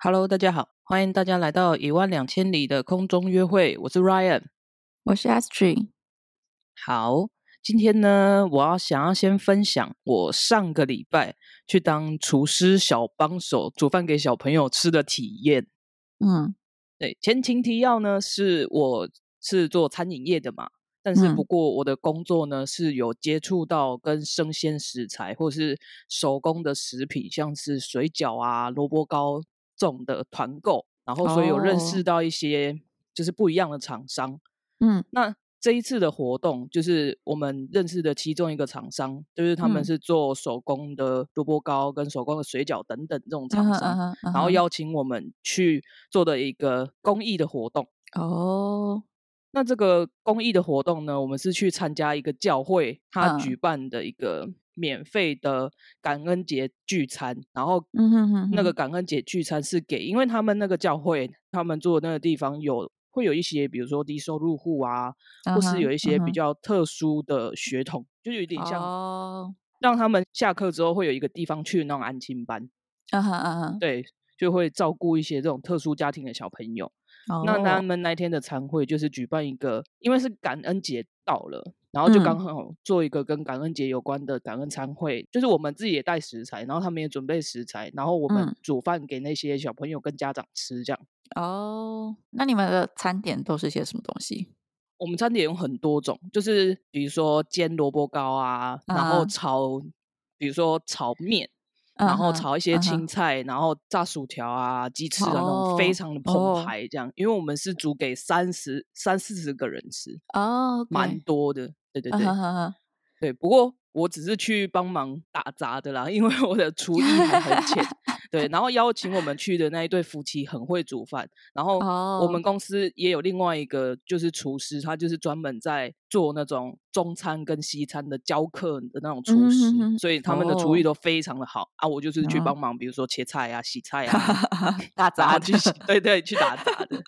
Hello，大家好，欢迎大家来到一万两千里的空中约会，我是 Ryan，我是 Astrid。好，今天呢，我要想要先分享我上个礼拜去当厨师小帮手，煮饭给小朋友吃的体验。嗯，对，前情提要呢，是我是做餐饮业的嘛，但是不过我的工作呢是有接触到跟生鲜食材或是手工的食品，像是水饺啊、萝卜糕。种的团购，然后所以有认识到一些就是不一样的厂商。嗯，那这一次的活动就是我们认识的其中一个厂商，就是他们是做手工的萝卜糕跟手工的水饺等等这种厂商，然后邀请我们去做的一个公益的活动。哦，那这个公益的活动呢，我们是去参加一个教会他举办的一个。免费的感恩节聚餐，然后那个感恩节聚餐是给，因为他们那个教会，他们住的那个地方有会有一些，比如说低收入户啊，或是有一些比较特殊的血统，就有点像让他们下课之后会有一个地方去那种安亲班，啊哈啊哈，对，就会照顾一些这种特殊家庭的小朋友。那他们那天的餐会就是举办一个，因为是感恩节到了。然后就刚好做一个跟感恩节有关的感恩餐会，就是我们自己也带食材，然后他们也准备食材，然后我们煮饭给那些小朋友跟家长吃，这样。哦，那你们的餐点都是些什么东西？我们餐点有很多种，就是比如说煎萝卜糕啊，然后炒，比如说炒面。然后炒一些青菜，然后炸薯条啊、鸡翅啊那种，非常的澎湃。这样，因为我们是煮给三十三四十个人吃，哦，蛮多的。对对对，对。不过我只是去帮忙打杂的啦，因为我的厨艺还很浅。对，然后邀请我们去的那一对夫妻很会煮饭，然后我们公司也有另外一个就是厨师，他就是专门在做那种中餐跟西餐的教课的那种厨师，所以他们的厨艺都非常的好啊。我就是去帮忙，比如说切菜啊、洗菜啊、打杂去，对对，去打杂的。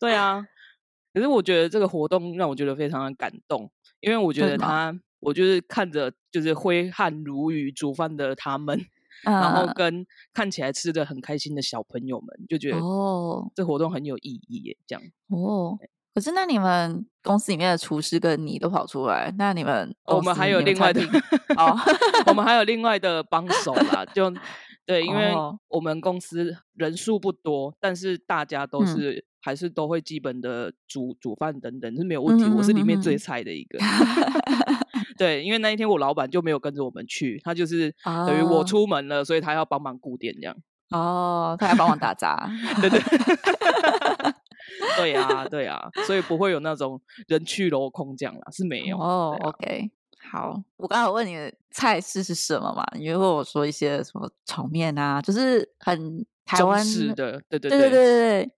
对啊，可是我觉得这个活动让我觉得非常的感动，因为我觉得他，我就是看着就是挥汗如雨煮饭的他们。然后跟看起来吃的很开心的小朋友们就觉得哦，这活动很有意义耶，这样。哦。可是那你们公司里面的厨师跟你都跑出来，那你们我们还有另外的 哦，我们还有另外的帮手啦，就 对，因为我们公司人数不多，但是大家都是还是都会基本的煮煮饭等等是没有问题。我是里面最菜的一个。对，因为那一天我老板就没有跟着我们去，他就是等于我出门了，所以他要帮忙顾店这样。哦，他要帮忙打杂，对对，对呀对呀，所以不会有那种人去楼空这样啦，是没有。哦，OK，好，我刚才问你的菜式是什么嘛？你会问我说一些什么炒面啊，就是很台湾式的，对对对对对对。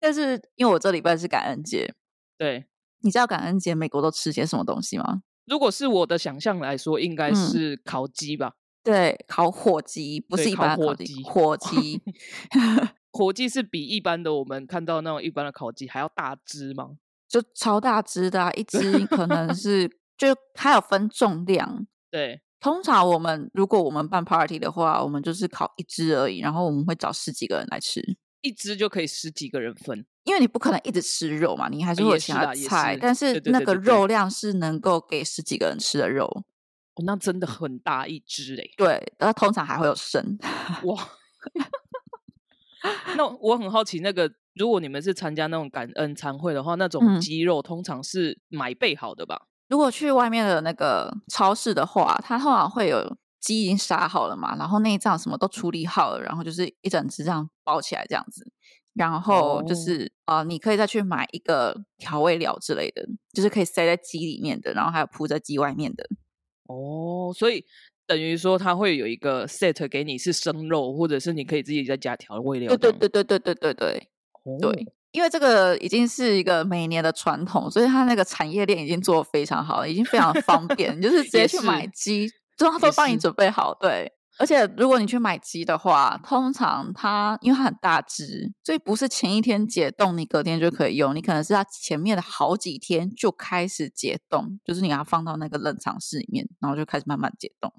但是因为我这礼拜是感恩节，对，你知道感恩节美国都吃些什么东西吗？如果是我的想象来说，应该是烤鸡吧？对，烤火鸡不是一般火鸡，火鸡，火鸡是比一般的我们看到那种一般的烤鸡还要大只吗？就超大只的，一只可能是就它有分重量。对，通常我们如果我们办 party 的话，我们就是烤一只而已，然后我们会找十几个人来吃，一只就可以十几个人分。因为你不可能一直吃肉嘛，你还是会其他菜，但是那个肉量是能够给十几个人吃的肉，哦，那真的很大一只嘞。对，然后通常还会有剩。哇，那我很好奇，那个如果你们是参加那种感恩餐会的话，那种鸡肉通常是买备好的吧？如果去外面的那个超市的话，它通常会有鸡已经杀好了嘛，然后内脏什么都处理好了，然后就是一整只这样包起来这样子。然后就是啊，你可以再去买一个调味料之类的，就是可以塞在鸡里面的，然后还有铺在鸡外面的。哦，所以等于说它会有一个 set 给你是生肉，或者是你可以自己再加调味料。对对对对对对对对对，因为这个已经是一个每年的传统，所以它那个产业链已经做的非常好了，已经非常方便，你就是直接去买鸡，就他都帮你准备好。对。而且如果你去买鸡的话，通常它因为它很大只，所以不是前一天解冻，你隔天就可以用。你可能是它前面的好几天就开始解冻，就是你要放到那个冷藏室里面，然后就开始慢慢解冻。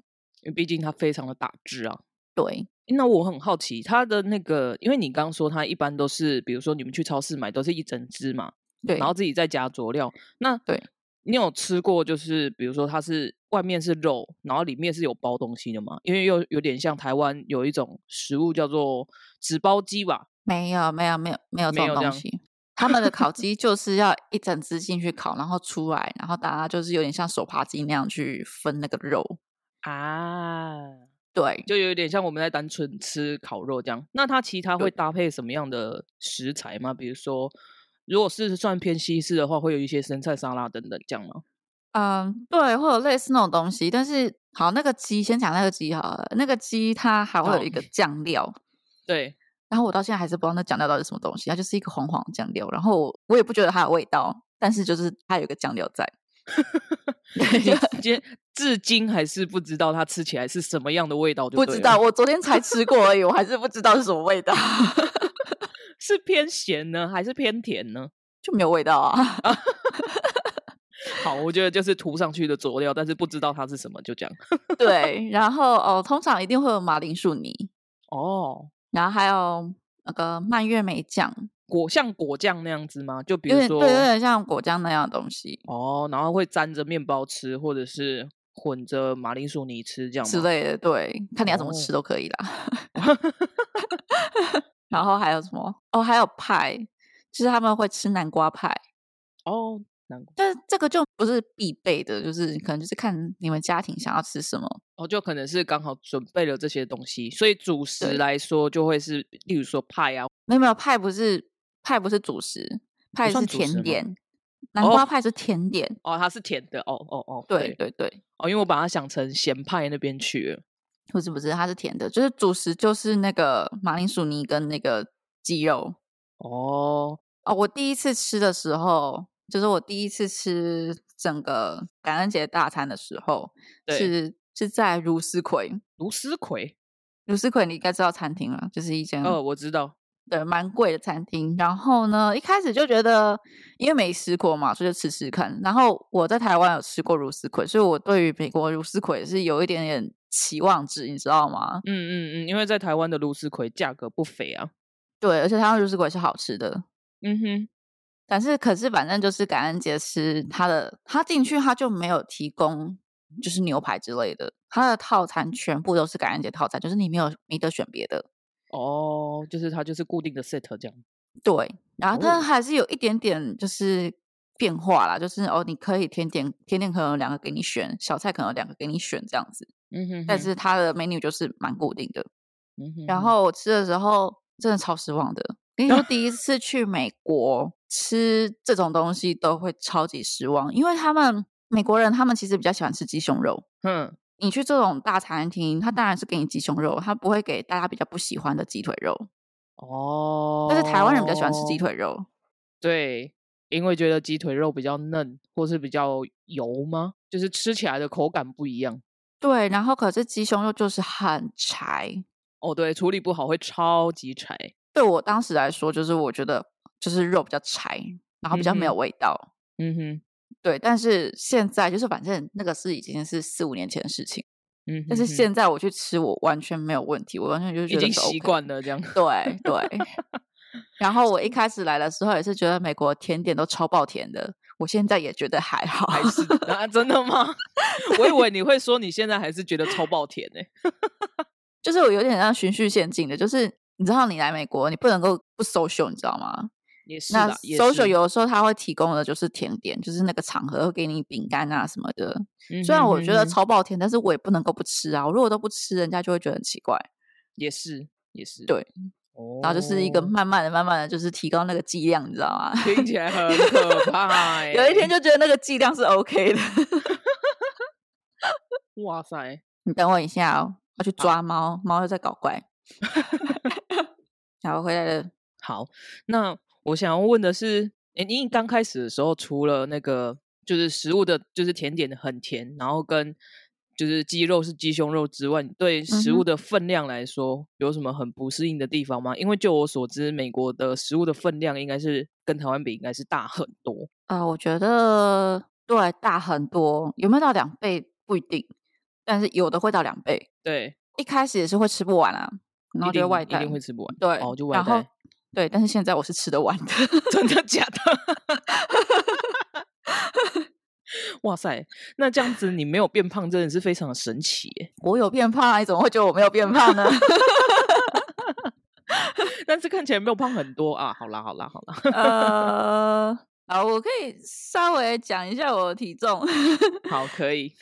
因为毕竟它非常的大只啊。对，那我很好奇，它的那个，因为你刚刚说它一般都是，比如说你们去超市买都是一整只嘛，对，然后自己再加佐料。那对，你有吃过就是比如说它是外面是肉，然后里面是有包东西的吗？因为又有点像台湾有一种食物叫做纸包鸡吧？没有，没有，没有，没有这种东西。他们的烤 鸡就是要一整只进去烤，然后出来，然后大家就是有点像手扒鸡那样去分那个肉啊。对，就有点像我们在单纯吃烤肉这样。那它其他会搭配什么样的食材吗？比如说，如果是算偏西式的话，会有一些生菜沙拉等等这样吗？嗯，对，会有类似那种东西。但是，好，那个鸡先讲那个鸡好了。那个鸡它还会有一个 酱料，对。然后我到现在还是不知道那酱料到底是什么东西，它就是一个黄黄酱料。然后我也不觉得它有味道，但是就是它有一个酱料在。今至今还是不知道它吃起来是什么样的味道，不知道。我昨天才吃过而已，我还是不知道是什么味道。是偏咸呢，还是偏甜呢？就没有味道啊。好，我觉得就是涂上去的佐料，但是不知道它是什么，就这样。对，然后哦，通常一定会有马铃薯泥 哦。然后还有那个蔓越莓酱，果像果酱那样子吗？就比如说，对，有点像果酱那样的东西哦。然后会沾着面包吃，或者是混着马铃薯泥吃，这样之类的。对，看你要怎么吃都可以啦。然后还有什么？哦，还有派，就是他们会吃南瓜派。哦。南瓜但是这个就不是必备的，就是可能就是看你们家庭想要吃什么。哦，就可能是刚好准备了这些东西，所以主食来说就会是，例如说派啊，没有没有派不是派不是主食，派是甜点，南瓜派是甜点哦，它是甜的哦哦哦，对对对。哦，因为我把它想成咸派那边去了，不是不是，它是甜的，就是主食就是那个马铃薯泥跟那个鸡肉哦哦，我第一次吃的时候。就是我第一次吃整个感恩节大餐的时候，是是在如斯葵。如斯葵，如斯葵，你应该知道餐厅了，就是一间哦，我知道，对，蛮贵的餐厅。然后呢，一开始就觉得因为没吃过嘛，所以就吃吃看。然后我在台湾有吃过如斯葵，所以我对于美国如斯葵是有一点点期望值，你知道吗？嗯嗯嗯，因为在台湾的如斯葵价格不菲啊。对，而且台湾如斯葵是好吃的。嗯哼。但是，可是，反正就是感恩节吃他的，他进去他就没有提供，就是牛排之类的，他的套餐全部都是感恩节套餐，就是你没有没得选别的。哦，就是它就是固定的 set 这样。对，然后它还是有一点点就是变化啦，就是哦，你可以甜点甜点可能有两个给你选，小菜可能有两个给你选这样子。嗯哼。但是它的 menu 就是蛮固定的。嗯哼。然后我吃的时候真的超失望的。跟你说，第一次去美国吃这种东西都会超级失望，因为他们美国人他们其实比较喜欢吃鸡胸肉。嗯，你去这种大餐厅，他当然是给你鸡胸肉，他不会给大家比较不喜欢的鸡腿肉。哦，但是台湾人比较喜欢吃鸡腿肉。对，因为觉得鸡腿肉比较嫩，或是比较油吗？就是吃起来的口感不一样。对，然后可是鸡胸肉就是很柴。哦，对，处理不好会超级柴。对我当时来说，就是我觉得就是肉比较柴，然后比较没有味道。嗯哼，对。但是现在就是反正那个是已经是四五年前的事情。嗯，但是现在我去吃，我完全没有问题，我完全就是已经习惯了这样。对对。然后我一开始来的时候也是觉得美国甜点都超爆甜的，我现在也觉得还好。还是啊？真的吗？我以为你会说你现在还是觉得超爆甜呢。就是我有点像循序渐进的，就是。你知道你来美国，你不能够不 social，你知道吗？也是。那 social 有的时候他会提供的就是甜点，就是那个场合会给你饼干啊什么的。虽然我觉得超爆甜，但是我也不能够不吃啊！我如果都不吃，人家就会觉得很奇怪。也是，也是。对。然后就是一个慢慢的、慢慢的就是提高那个剂量，你知道吗？听起来很可怕。有一天就觉得那个剂量是 OK 的。哇塞！你等我一下哦，要去抓猫，猫又在搞怪。然后回来了。好，那我想要问的是，哎，你刚开始的时候，除了那个就是食物的，就是甜点的很甜，然后跟就是鸡肉是鸡胸肉之外，对食物的分量来说，有什么很不适应的地方吗？因为就我所知，美国的食物的分量应该是跟台湾比，应该是大很多。啊，我觉得对，大很多，有没有到两倍不一定，但是有的会到两倍。对。一开始也是会吃不完啊，然后就外带，一定会吃不完。对，哦，就外带。对，但是现在我是吃得完的，真的假的？哇塞，那这样子你没有变胖，真的是非常的神奇耶！我有变胖，你怎么会觉得我没有变胖呢？但是看起来没有胖很多啊！好啦，好啦，好啦。呃，好，我可以稍微讲一下我的体重。好，可以。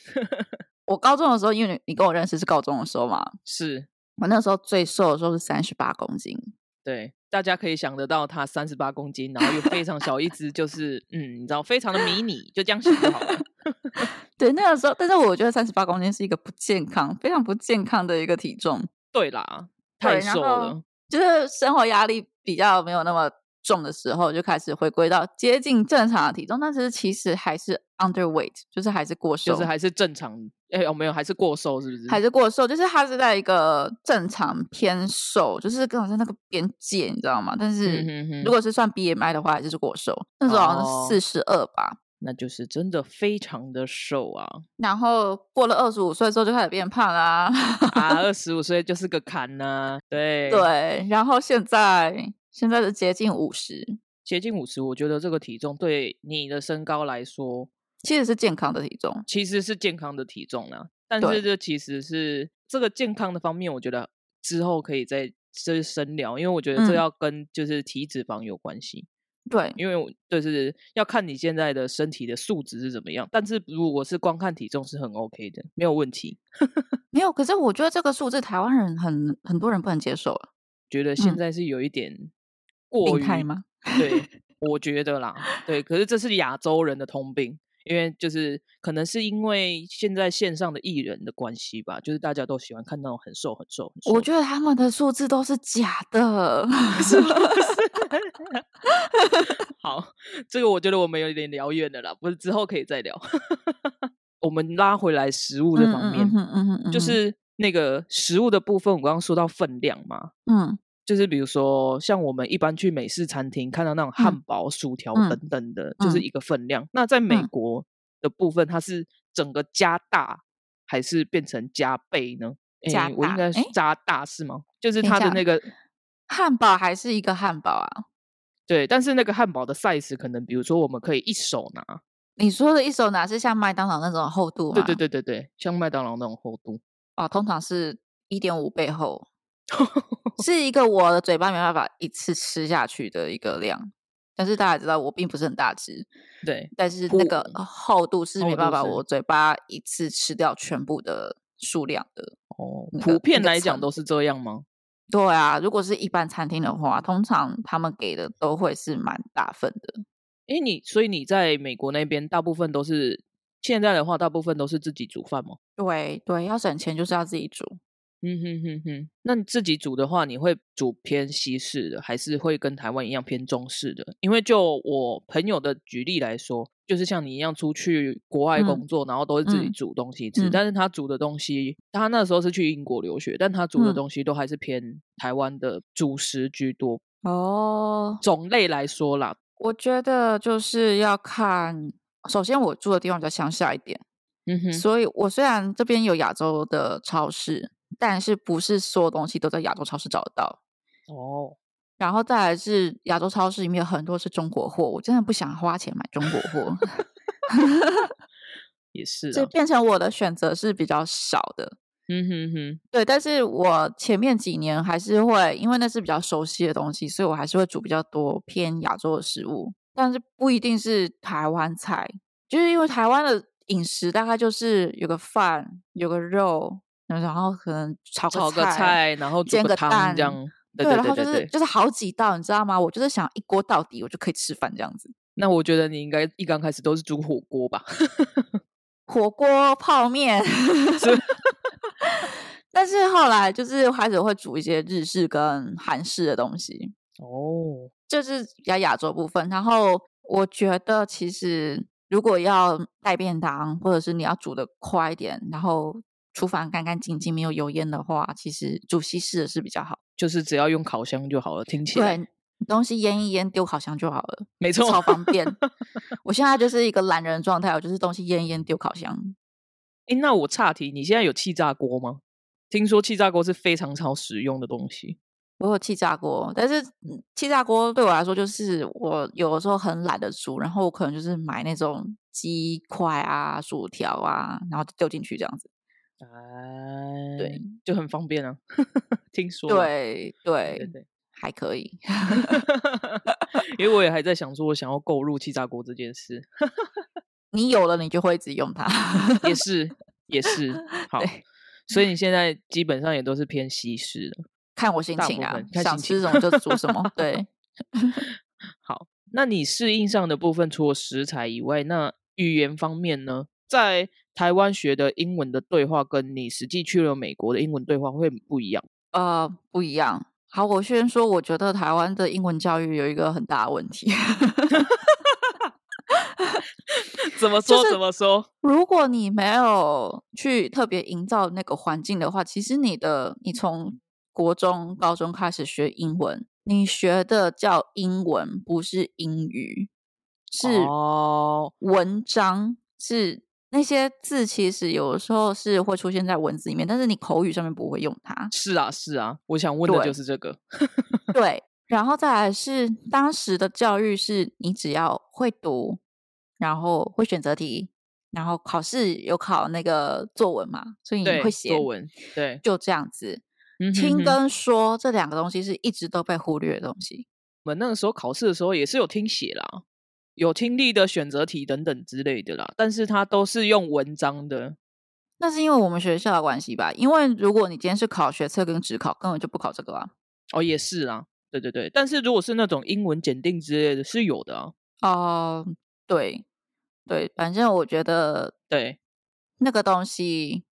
我高中的时候，因为你你跟我认识是高中的时候嘛，是我那时候最瘦的时候是三十八公斤。对，大家可以想得到，他三十八公斤，然后又非常小一只，就是嗯，你知道，非常的迷你，就这样想就好了。对，那个时候，但是我觉得三十八公斤是一个不健康、非常不健康的一个体重。对啦，太瘦了，就是生活压力比较没有那么重的时候，就开始回归到接近正常的体重，但是其实还是 underweight，就是还是过瘦，就是还是正常。哎，有没有还是过瘦？是不是？还是过瘦？就是它是在一个正常偏瘦，就是刚好在那个边界，你知道吗？但是如果是算 BMI 的话，就是过瘦。那时候好像是四十二吧。那就是真的非常的瘦啊。然后过了二十五岁之后就开始变胖啦。啊，二十五岁就是个坎呢。对对。然后现在现在是接近五十，接近五十。我觉得这个体重对你的身高来说。其实是健康的体重，其实是健康的体重呢。但是这其实是这个健康的方面，我觉得之后可以再再深聊，因为我觉得这要跟就是体脂肪有关系。对，因为就是要看你现在的身体的素质是怎么样。但是如果是光看体重是很 OK 的，没有问题。没有，可是我觉得这个数字台湾人很很多人不能接受了，觉得现在是有一点过于吗？对，我觉得啦，对，可是这是亚洲人的通病。因为就是可能是因为现在线上的艺人的关系吧，就是大家都喜欢看那种很瘦很瘦。我觉得他们的数字都是假的，是不是？好，这个我觉得我们有点聊远了啦，不是之后可以再聊。我们拉回来食物这方面，嗯嗯嗯，就是那个食物的部分，我刚刚说到分量嘛，嗯。就是比如说，像我们一般去美式餐厅看到那种汉堡、薯条等等的，就是一个分量。那在美国的部分，它是整个加大还是变成加倍呢？加我应该加大是吗？就是它的那个汉堡还是一个汉堡啊？对，但是那个汉堡的 size 可能，比如说我们可以一手拿。你说的一手拿是像麦当劳那种厚度？对对对对对，像麦当劳那种厚度哦，通常是一点五倍厚。是一个我的嘴巴没办法一次吃下去的一个量，但是大家知道我并不是很大只，对，但是那个厚度是没办法我嘴巴一次吃掉全部的数量的。哦，普遍来讲都是这样吗？对啊，如果是一般餐厅的话，通常他们给的都会是蛮大份的。哎，你所以你在美国那边大部分都是现在的话，大部分都是自己煮饭吗？对对，要省钱就是要自己煮。嗯哼哼哼，那你自己煮的话，你会煮偏西式的，还是会跟台湾一样偏中式的？因为就我朋友的举例来说，就是像你一样出去国外工作，然后都是自己煮东西吃，但是他煮的东西，他那时候是去英国留学，但他煮的东西都还是偏台湾的主食居多。哦，种类来说啦，我觉得就是要看，首先我住的地方比较乡下一点，嗯哼，所以我虽然这边有亚洲的超市。但是不是所有东西都在亚洲超市找得到哦？然后再来是亚洲超市里面有很多是中国货，我真的不想花钱买中国货。也是，就变成我的选择是比较少的。嗯哼哼，对。但是我前面几年还是会，因为那是比较熟悉的东西，所以我还是会煮比较多偏亚洲的食物。但是不一定是台湾菜，就是因为台湾的饮食大概就是有个饭，有个肉。然后可能炒个菜，然后煎个蛋这样，对，然后就是就是好几道，你知道吗？我就是想一锅到底，我就可以吃饭这样子。那我觉得你应该一刚开始都是煮火锅吧？火锅、泡面 但是后来就是开始会煮一些日式跟韩式的东西哦，就是比较亚洲部分。然后我觉得其实如果要带便当，或者是你要煮的快一点，然后。厨房干干净净，没有油烟的话，其实煮西式的是比较好。就是只要用烤箱就好了，听起来。对，东西腌一腌，丢烤箱就好了。没错，超方便。我现在就是一个懒人状态，我就是东西腌一腌，丢烤箱。哎，那我岔题，你现在有气炸锅吗？听说气炸锅是非常超实用的东西。我有气炸锅，但是气炸锅对我来说，就是我有的时候很懒得煮，然后我可能就是买那种鸡块啊、薯条啊，然后丢进去这样子。哎，对，就很方便啊。听说，对对对，还可以。因为我也还在想说，我想要购入气炸锅这件事。你有了，你就会一直用它。也是，也是。好，所以你现在基本上也都是偏西式的。看我心情啊，想吃什么就煮什么。对，好，那你适应上的部分，除了食材以外，那语言方面呢？在台湾学的英文的对话，跟你实际去了美国的英文对话会不一样？呃，不一样。好，我先说，我觉得台湾的英文教育有一个很大的问题。怎么说？怎么说？如果你没有去特别营造那个环境的话，其实你的你从国中、高中开始学英文，你学的叫英文，不是英语，是文章，是那些字，其实有的时候是会出现在文字里面，但是你口语上面不会用它。是啊，是啊，我想问的就是这个。对，然后再来是当时的教育，是你只要会读，然后会选择题，然后考试有考那个作文嘛，所以你会写作文，对，就这样子。听跟说这两个东西是一直都被忽略的东西。我们那个时候考试的时候也是有听写啦，有听力的选择题等等之类的啦，但是它都是用文章的。那是因为我们学校的关系吧？因为如果你今天是考学测跟职考，根本就不考这个啊。哦，也是啊，对对对。但是如果是那种英文检定之类的，是有的啊。哦，对对，反正我觉得对那个东西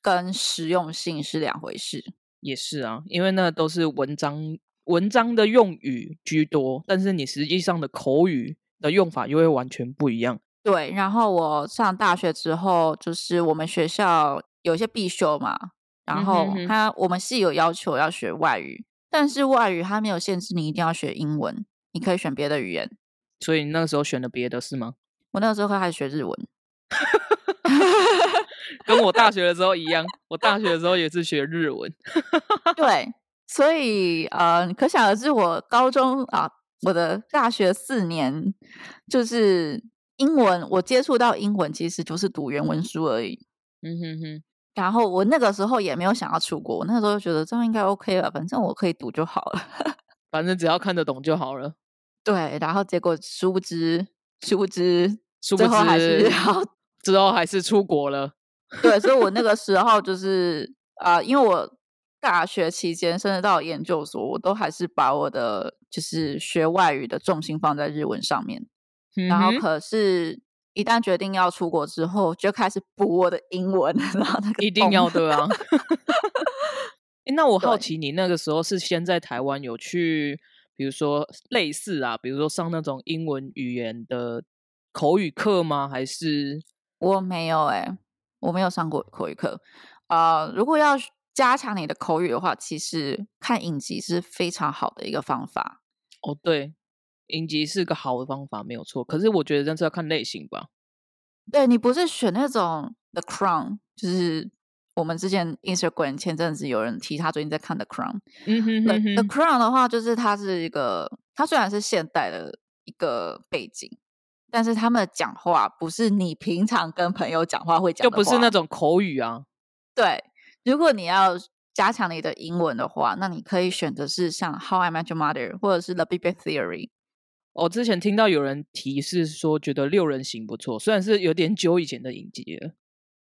跟实用性是两回事。也是啊，因为那都是文章文章的用语居多，但是你实际上的口语的用法又会完全不一样。对，然后我上大学之后，就是我们学校有一些必修嘛，然后他我们是有要求要学外语，但是外语它没有限制你一定要学英文，你可以选别的语言。所以你那个时候选了别的是吗？我那个时候开始学日文。跟我大学的时候一样，我大学的时候也是学日文。对，所以呃，可想而知，我高中啊，我的大学四年就是英文，我接触到英文其实就是读原文书而已。嗯哼哼。然后我那个时候也没有想要出国，我那时候觉得这样应该 OK 了，反正我可以读就好了，反正只要看得懂就好了。对，然后结果殊不知，殊不知，殊不知还是 之后还是出国了。对，所以我那个 时候就是啊，因为我大学期间甚至到研究所，我都还是把我的就是学外语的重心放在日文上面。然后，可是一旦决定要出国之后，就开始补我的英文，然后那个一定要对啊。那我好奇，你那个时候是先在台湾有去，比如说类似啊，比如说上那种英文语言的口语课吗？还是我没有哎。我没有上过口语课，啊，如果要加强你的口语的话，其实看影集是非常好的一个方法。哦，对，影集是个好的方法，没有错。可是我觉得这是要看类型吧。对你不是选那种 The Crown，就是我们之前 Instagram 前阵子有人提他最近在看 The Crown。嗯哼哼哼。The Crown 的话，就是它是一个，它虽然是现代的一个背景。但是他们的讲话不是你平常跟朋友讲话会讲，就不是那种口语啊。对，如果你要加强你的英文的话，那你可以选择是像《How I Met Your Mother》或者是《The Big Bang Theory》。我之前听到有人提示说，觉得六人行不错，虽然是有点久以前的影集了。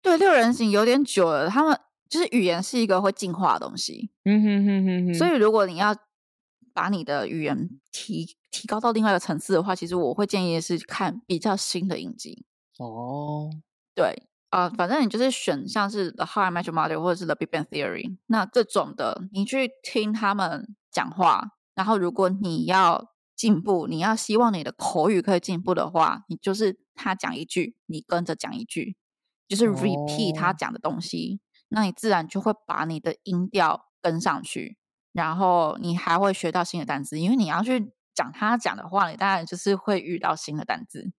对，六人行有点久了。他们就是语言是一个会进化的东西。嗯哼哼哼哼。所以如果你要把你的语言提提高到另外一个层次的话，其实我会建议是看比较新的影集。哦，对啊，反正你就是选像是《The How I Met Your Mother》或者是《The Big Bang Theory》那这种的，你去听他们讲话。然后，如果你要进步，你要希望你的口语可以进步的话，你就是他讲一句，你跟着讲一句，就是 repeat 他讲的东西，那你自然就会把你的音调跟上去。然后你还会学到新的单词，因为你要去讲他讲的话，你当然就是会遇到新的单词，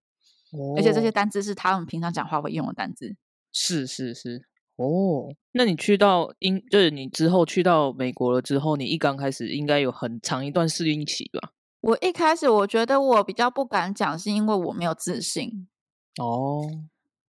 而且这些单词是他们平常讲话会用的单词。是是是，哦，那你去到英，就是你之后去到美国了之后，你一刚开始应该有很长一段适应期吧？我一开始我觉得我比较不敢讲，是因为我没有自信。哦，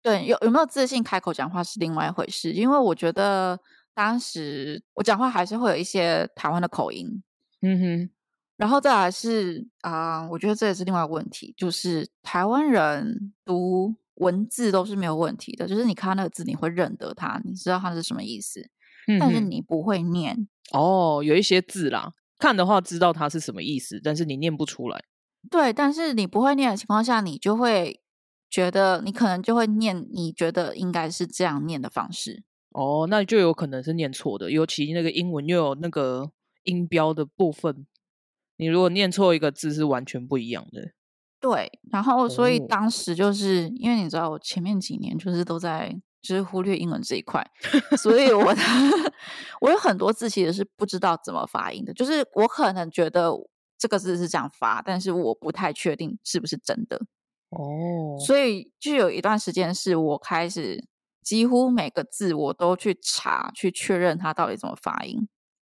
对，有有没有自信开口讲话是另外一回事，因为我觉得当时我讲话还是会有一些台湾的口音。嗯哼，然后再来是啊，我觉得这也是另外一个问题，就是台湾人读。文字都是没有问题的，就是你看那个字，你会认得它，你知道它是什么意思，但是你不会念哦。有一些字啦，看的话知道它是什么意思，但是你念不出来。对，但是你不会念的情况下，你就会觉得你可能就会念，你觉得应该是这样念的方式。哦，那就有可能是念错的，尤其那个英文又有那个音标的部分，你如果念错一个字，是完全不一样的。对，然后所以当时就是因为你知道，我前面几年就是都在就是忽略英文这一块，所以我的 我有很多字其实是不知道怎么发音的，就是我可能觉得这个字是这样发，但是我不太确定是不是真的哦。所以就有一段时间是我开始几乎每个字我都去查去确认它到底怎么发音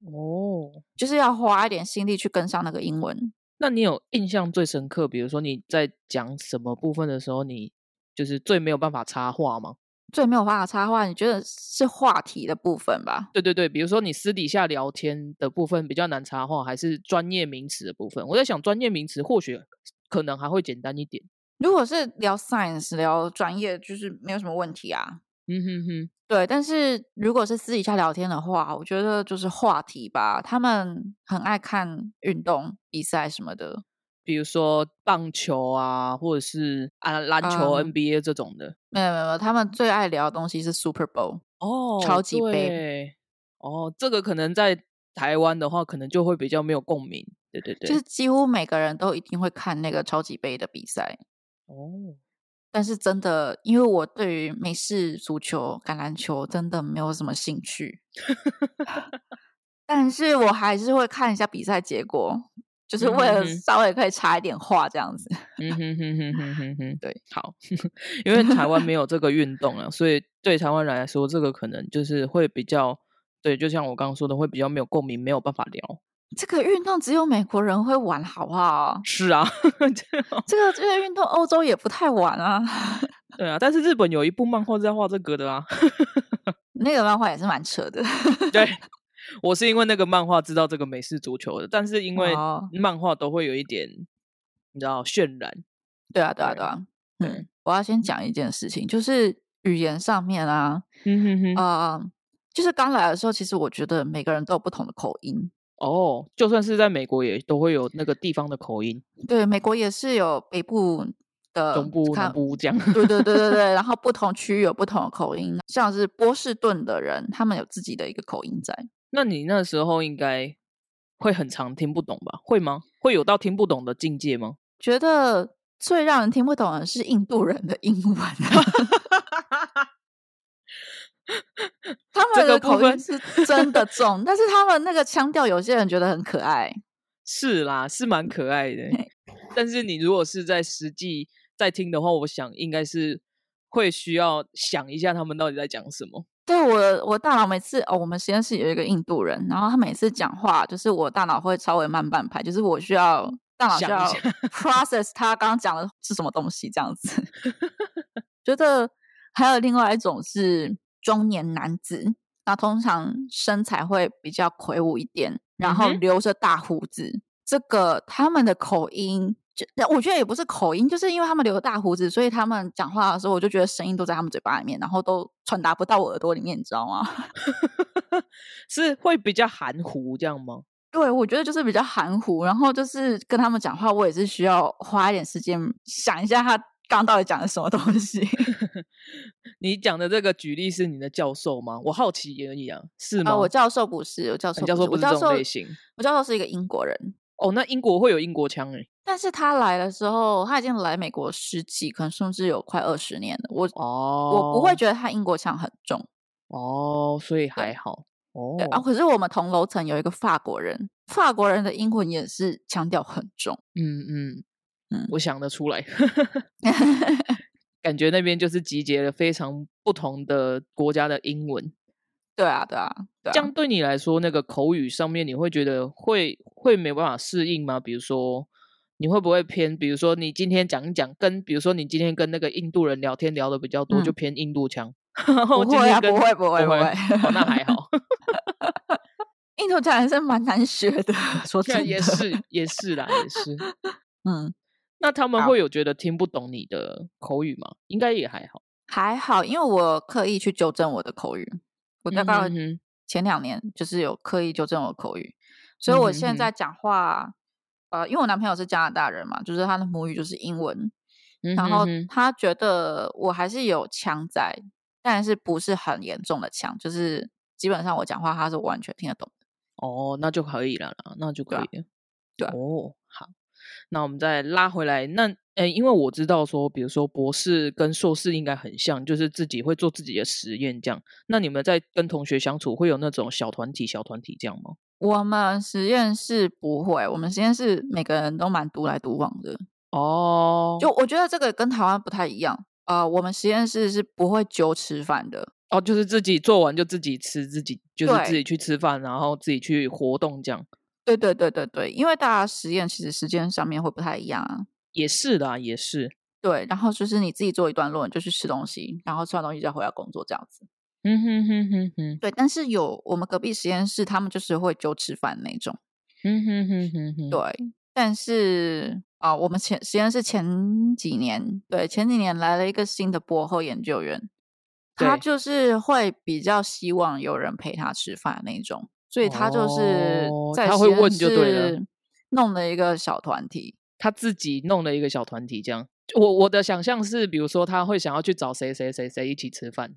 哦，就是要花一点心力去跟上那个英文。那你有印象最深刻？比如说你在讲什么部分的时候，你就是最没有办法插话吗？最没有办法插话，你觉得是话题的部分吧？对对对，比如说你私底下聊天的部分比较难插话，还是专业名词的部分？我在想，专业名词或许可能还会简单一点。如果是聊 science 聊专业，就是没有什么问题啊。嗯哼哼，对，但是如果是私底下聊天的话，我觉得就是话题吧。他们很爱看运动比赛什么的，比如说棒球啊，或者是啊篮球 NBA 这种的。没有没有，他们最爱聊的东西是 Super Bowl 哦，超级杯。哦，这个可能在台湾的话，可能就会比较没有共鸣。对对对，就是几乎每个人都一定会看那个超级杯的比赛。哦。但是真的，因为我对于美式足球、橄榄球真的没有什么兴趣，但是我还是会看一下比赛结果，就是为了稍微可以插一点话这样子。嗯哼哼哼哼哼哼，对，好，因为台湾没有这个运动啊，所以对台湾人来说，这个可能就是会比较，对，就像我刚刚说的，会比较没有共鸣，没有办法聊。这个运动只有美国人会玩，好不好？是啊，这个这个运动欧洲也不太玩啊。对啊，但是日本有一部漫画在画这个的啊。那个漫画也是蛮扯的。对，我是因为那个漫画知道这个美式足球的，但是因为漫画都会有一点，你知道渲染。对啊，对啊，对啊。嗯，我要先讲一件事情，就是语言上面啊，嗯哼哼啊，就是刚来的时候，其实我觉得每个人都有不同的口音。哦，就算是在美国，也都会有那个地方的口音。对，美国也是有北部的、中部、南部这样。对对对对对，然后不同区域有不同的口音，像是波士顿的人，他们有自己的一个口音在。那你那时候应该会很常听不懂吧？会吗？会有到听不懂的境界吗？觉得最让人听不懂的是印度人的英文。他们的口音是真的重，但是他们那个腔调，有些人觉得很可爱。是啦，是蛮可爱的。但是你如果是在实际在听的话，我想应该是会需要想一下他们到底在讲什么。对我，我大脑每次哦，我们实验室有一个印度人，然后他每次讲话，就是我大脑会稍微慢半拍，就是我需要大脑需要 process 他刚刚讲的是什么东西这样子。觉得还有另外一种是。中年男子，那通常身材会比较魁梧一点，然后留着大胡子。这个他们的口音，就我觉得也不是口音，就是因为他们留着大胡子，所以他们讲话的时候，我就觉得声音都在他们嘴巴里面，然后都传达不到我耳朵里面，你知道吗？是会比较含糊这样吗？对，我觉得就是比较含糊，然后就是跟他们讲话，我也是需要花一点时间想一下他。刚到底讲的什么东西？你讲的这个举例是你的教授吗？我好奇而已啊，是吗？我教授不是，我教授教授不是这种类型。我教授是一个英国人。哦，那英国会有英国腔哎。但是他来的时候，他已经来美国十几，可能甚至有快二十年了。我哦，我不会觉得他英国腔很重。哦，所以还好。哦啊，可是我们同楼层有一个法国人，法国人的英文也是腔调很重。嗯嗯。嗯，我想得出来，感觉那边就是集结了非常不同的国家的英文。对啊，对啊，这样对你来说，那个口语上面你会觉得会会没办法适应吗？比如说，你会不会偏？比如说，你今天讲一讲，跟比如说你今天跟那个印度人聊天聊的比较多，就偏印度腔。不会啊，不会，不会，不会，那还好。印度腔还是蛮难学的，说真的，也是，也是啦，也是。嗯，那他们会有觉得听不懂你的口语吗？应该也还好，还好，因为我刻意去纠正我的口语。我大概前两年就是有刻意纠正我口语，所以我现在讲话，呃，因为我男朋友是加拿大人嘛，就是他的母语就是英文，然后他觉得我还是有腔在，但是不是很严重的腔，就是基本上我讲话他是完全听得懂的。哦，那就可以了啦，那就可以了。对，哦，好，那我们再拉回来那。哎，因为我知道说，比如说博士跟硕士应该很像，就是自己会做自己的实验这样。那你们在跟同学相处会有那种小团体、小团体这样吗？我们实验室不会，我们实验室每个人都蛮独来独往的。哦，就我觉得这个跟台湾不太一样啊。我们实验室是不会揪吃饭的。哦，就是自己做完就自己吃，自己就是自己去吃饭，然后自己去活动这样。对对对对对，因为大家实验其实时间上面会不太一样啊。也是的，也是对。然后就是你自己做一段论，就去吃东西，然后吃完东西再回来工作，这样子。嗯哼哼哼哼。对，但是有我们隔壁实验室，他们就是会就吃饭那种。嗯哼哼哼哼。对，但是啊，我们前实验室前几年，对前几年来了一个新的博后研究员，他就是会比较希望有人陪他吃饭那种，所以他就是在实验室弄了一个小团体。他自己弄了一个小团体，这样。我我的想象是，比如说他会想要去找谁谁谁谁一起吃饭。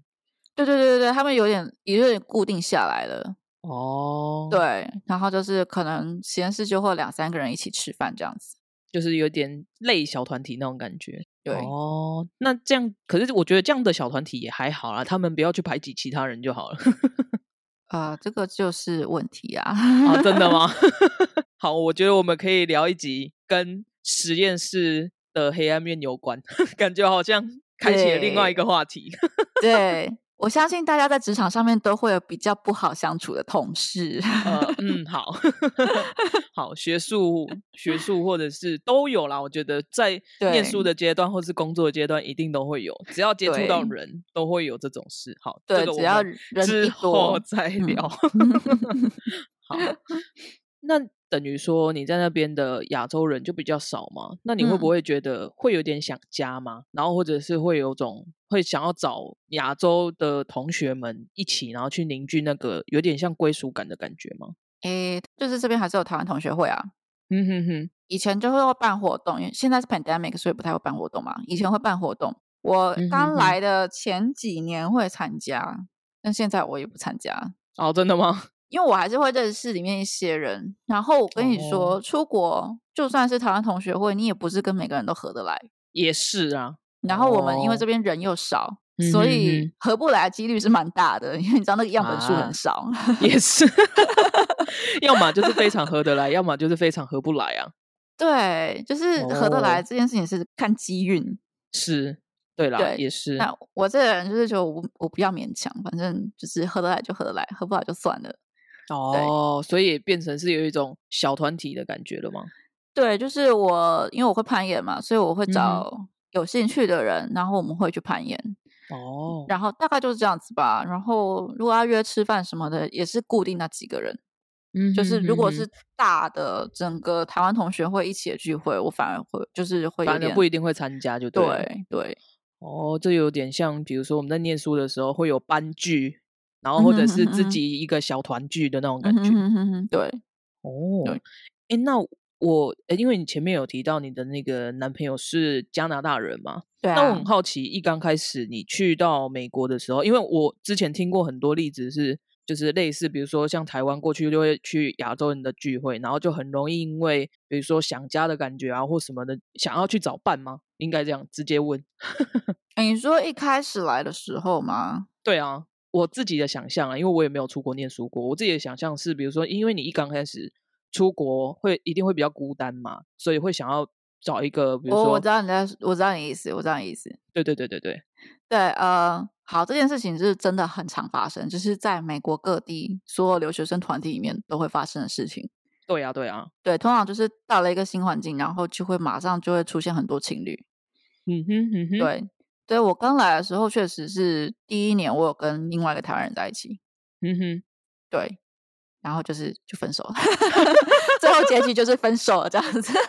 对对对对对，他们有点也有点固定下来了。哦。对，然后就是可能实验室就会两三个人一起吃饭这样子，就是有点类小团体那种感觉。对。哦，那这样，可是我觉得这样的小团体也还好啦，他们不要去排挤其他人就好了。啊，这个就是问题啊！啊，真的吗？好，我觉得我们可以聊一集跟。实验室的黑暗面有关，感觉好像开启了另外一个话题。对我相信大家在职场上面都会有比较不好相处的同事。嗯，好 好，学术、学术或者是都有啦。我觉得在念书的阶段或是工作的阶段，一定都会有。只要接触到人都会有这种事。好，对，只要人之后再聊。好，那。等于说你在那边的亚洲人就比较少嘛？那你会不会觉得会有点想家吗？然后或者是会有种会想要找亚洲的同学们一起，然后去凝聚那个有点像归属感的感觉吗？诶，就是这边还是有台湾同学会啊。嗯哼哼，以前就会办活动，因为现在是 pandemic，所以不太会办活动嘛。以前会办活动，我刚来的前几年会参加，但现在我也不参加。哦，真的吗？因为我还是会认识里面一些人，然后我跟你说，出国就算是台湾同学会，你也不是跟每个人都合得来。也是啊，然后我们因为这边人又少，所以合不来的几率是蛮大的。因为你知道那个样本数很少，也是，要么就是非常合得来，要么就是非常合不来啊。对，就是合得来这件事情是看机运。是。对啦，也是。那我这个人就是觉得我我不要勉强，反正就是合得来就合得来，合不来就算了。哦，所以变成是有一种小团体的感觉了吗？对，就是我因为我会攀岩嘛，所以我会找有兴趣的人，然后我们会去攀岩。哦，然后大概就是这样子吧。然后如果要约吃饭什么的，也是固定那几个人。嗯，就是如果是大的整个台湾同学会一起的聚会，我反而会就是会反正不一定会参加，就对对。哦，这有点像，比如说我们在念书的时候会有班剧，然后或者是自己一个小团聚的那种感觉。对，哦，哎，那我，因为你前面有提到你的那个男朋友是加拿大人嘛？对。那我很好奇，一刚开始你去到美国的时候，因为我之前听过很多例子是，就是类似，比如说像台湾过去就会去亚洲人的聚会，然后就很容易因为比如说想家的感觉啊或什么的，想要去找伴吗？应该这样直接问。你说一开始来的时候吗？对啊，我自己的想象啊，因为我也没有出国念书过，我自己的想象是，比如说，因为你一刚开始出国会一定会比较孤单嘛，所以会想要找一个，比如说，我知道你在，我知道你意思，我知道你意思。对对对对对对，呃，好，这件事情是真的很常发生，就是在美国各地所有留学生团体里面都会发生的事情。对呀，对呀，对，通常就是到了一个新环境，然后就会马上就会出现很多情侣。嗯哼嗯哼，对，对我刚来的时候，确实是第一年，我有跟另外一个台湾人在一起。嗯哼，对，然后就是就分手了，最后结局就是分手了，这样子。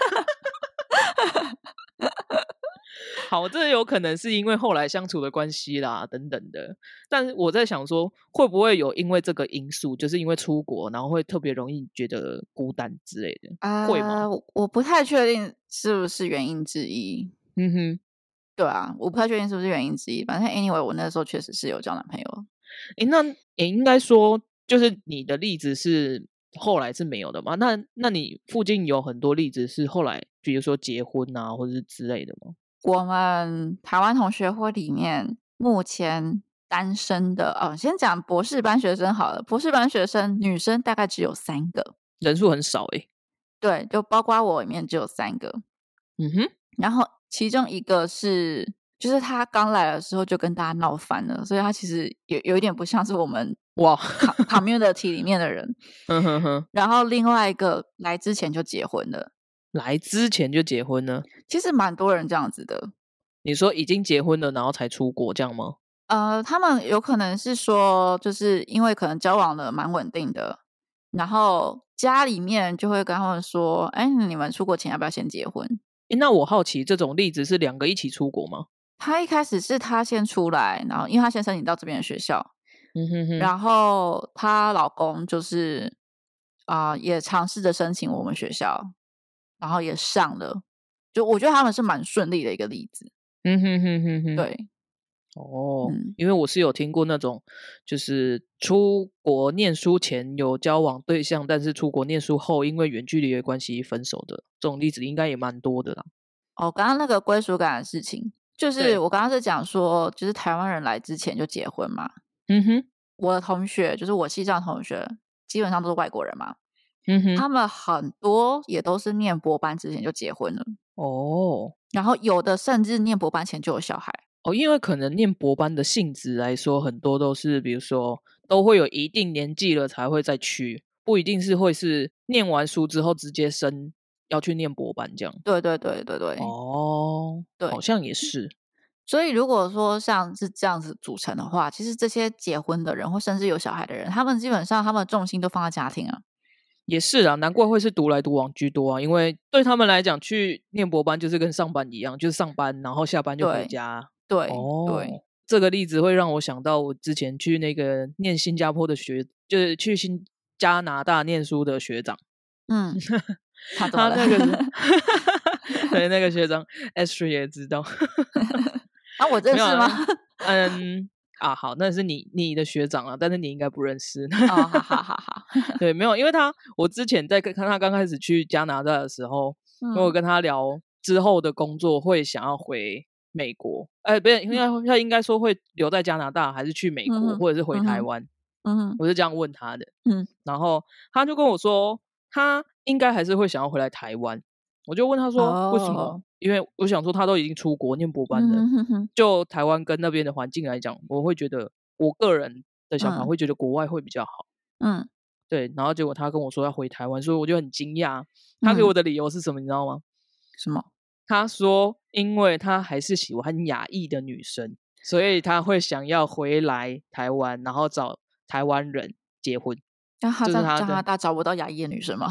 好，这有可能是因为后来相处的关系啦，等等的。但是我在想说，会不会有因为这个因素，就是因为出国，然后会特别容易觉得孤单之类的？啊，会吗？我不太确定是不是原因之一。嗯哼，对啊，我不太确定是不是原因之一。反正 anyway，我那时候确实是有交男朋友。诶，那也应该说，就是你的例子是后来是没有的吗？那那你附近有很多例子是后来，比如说结婚啊，或者是之类的吗？我们台湾同学会里面目前单身的哦，先讲博士班学生好了。博士班学生女生大概只有三个，人数很少诶。对，就包括我里面只有三个。嗯哼，然后其中一个是，就是他刚来的时候就跟大家闹翻了，所以他其实有有一点不像是我们哇 community 里面的人。嗯哼哼。然后另外一个来之前就结婚了。来之前就结婚呢？其实蛮多人这样子的。你说已经结婚了，然后才出国这样吗？呃，他们有可能是说，就是因为可能交往的蛮稳定的，然后家里面就会跟他们说：“哎，你们出国前要不要先结婚？”哎，那我好奇，这种例子是两个一起出国吗？他一开始是他先出来，然后因为他先申请到这边的学校，嗯哼哼，然后她老公就是啊，也尝试着申请我们学校。然后也上了，就我觉得他们是蛮顺利的一个例子。嗯哼哼哼哼，对，哦，因为我是有听过那种，就是出国念书前有交往对象，但是出国念书后因为远距离的关系分手的这种例子，应该也蛮多的啦。哦，刚刚那个归属感的事情，就是我刚刚是讲说，就是台湾人来之前就结婚嘛。嗯哼，我的同学就是我西藏同学，基本上都是外国人嘛。嗯哼，他们很多也都是念博班之前就结婚了哦，然后有的甚至念博班前就有小孩哦，因为可能念博班的性质来说，很多都是比如说都会有一定年纪了才会再去，不一定是会是念完书之后直接升要去念博班这样。对对对对对，哦，对，好像也是。所以如果说像是这样子组成的话，其实这些结婚的人或甚至有小孩的人，他们基本上他们的重心都放在家庭啊。也是啊，难怪会是独来独往居多啊，因为对他们来讲，去念博班就是跟上班一样，就是上班然后下班就回家。对，对，这个例子会让我想到我之前去那个念新加坡的学，就是去新加拿大念书的学长。嗯，他那个 对那个学长 S 也知道。啊，我认识吗？嗯。啊，好，那是你你的学长啊，但是你应该不认识。好好好好，对，没有，因为他我之前在看他刚开始去加拿大的时候，我跟他聊之后的工作会想要回美国，哎，不是，应该他应该说会留在加拿大，还是去美国，或者是回台湾？嗯，我是这样问他的。嗯，然后他就跟我说，他应该还是会想要回来台湾。我就问他说，为什么？因为我想说，他都已经出国念博班了，就台湾跟那边的环境来讲，我会觉得我个人的想法会觉得国外会比较好。嗯，对。然后结果他跟我说要回台湾，所以我就很惊讶。他给我的理由是什么？你知道吗？什么？他说，因为他还是喜欢亚裔的女生，所以他会想要回来台湾，然后找台湾人结婚。那他在加拿大找不到亚裔的女生吗？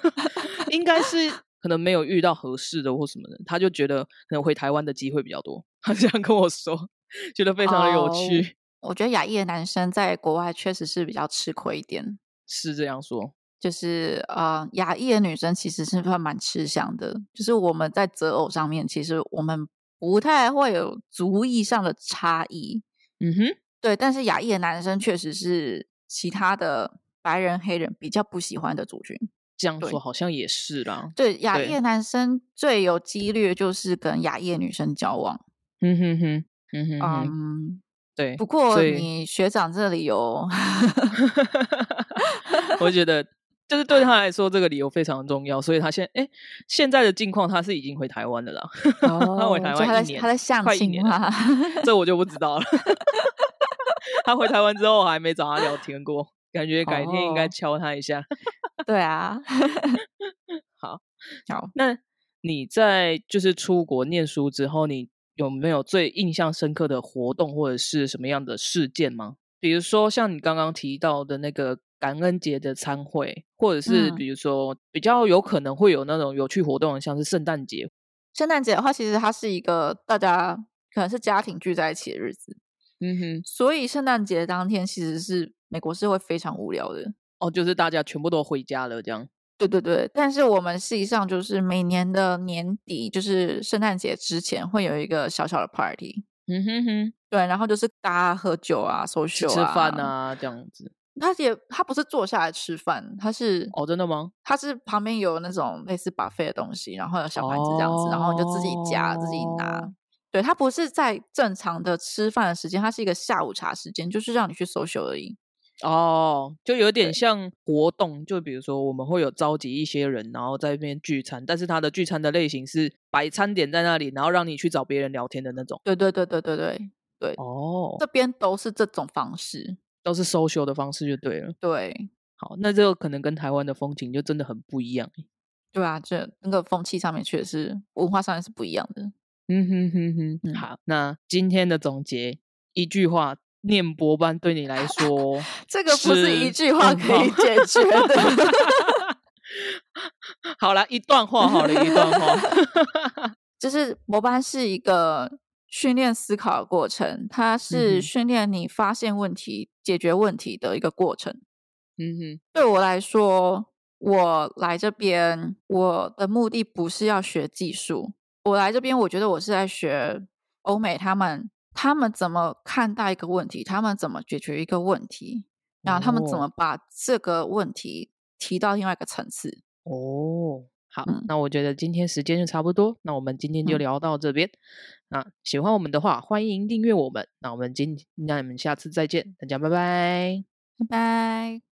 应该是。可能没有遇到合适的或什么的，他就觉得可能回台湾的机会比较多。他这样跟我说，觉得非常的有趣。我觉得亚裔的男生在国外确实是比较吃亏一点。是这样说，就是呃，亚裔的女生其实是算蛮吃香的。就是我们在择偶上面，其实我们不太会有族裔上的差异。嗯哼，对。但是亚裔的男生确实是其他的白人、黑人比较不喜欢的族群。这样说好像也是啦。对，亚裔男生最有几率就是跟亚裔女生交往。嗯哼哼，嗯哼嗯，对。不过你学长这里有 我觉得就是对他来说，这个理由非常重要，所以他现哎现在的境况，他是已经回台湾的啦。他回台湾一年，他在相亲啊？这我就不知道了。他回台湾之后，我还没找他聊天过，感觉改天应该敲他一下。对啊，好，好。那你在就是出国念书之后，你有没有最印象深刻的活动或者是什么样的事件吗？比如说像你刚刚提到的那个。感恩节的餐会，或者是比如说比较有可能会有那种有趣活动，像是圣诞节。圣诞节的话，其实它是一个大家可能是家庭聚在一起的日子。嗯哼，所以圣诞节当天其实是美国是会非常无聊的哦，就是大家全部都回家了这样。对对对，但是我们实际上就是每年的年底，就是圣诞节之前会有一个小小的 party。嗯哼哼，对，然后就是大家喝酒啊、social 啊、吃饭啊这样子。他也他不是坐下来吃饭，他是哦，真的吗？他是旁边有那种类似 buffet 的东西，然后有小盘子这样子，然后你就自己夹自己拿。对他不是在正常的吃饭的时间，他是一个下午茶时间，就是让你去 social 而已。哦，就有点像活动，就比如说我们会有召集一些人，然后在那边聚餐，但是他的聚餐的类型是摆餐点在那里，然后让你去找别人聊天的那种。对对对对对对对。哦，这边都是这种方式。都是 social 的方式就对了。对，好，那这个可能跟台湾的风情就真的很不一样。对啊，这那个风气上面确实文化上面是不一样的。嗯哼哼哼，好，那今天的总结一句话，念博班对你来说，这个不是一句话可以解决的。好了，一段话，好了，一段话，就是博班是一个。训练思考的过程，它是训练你发现问题、解决问题的一个过程。嗯哼，对我来说，我来这边，我的目的不是要学技术。我来这边，我觉得我是在学欧美他们，他们怎么看待一个问题，他们怎么解决一个问题，然后他们怎么把这个问题提到另外一个层次。哦。好，那我觉得今天时间就差不多，那我们今天就聊到这边。啊喜欢我们的话，欢迎订阅我们。那我们今，那我们下次再见，大家拜拜，拜拜。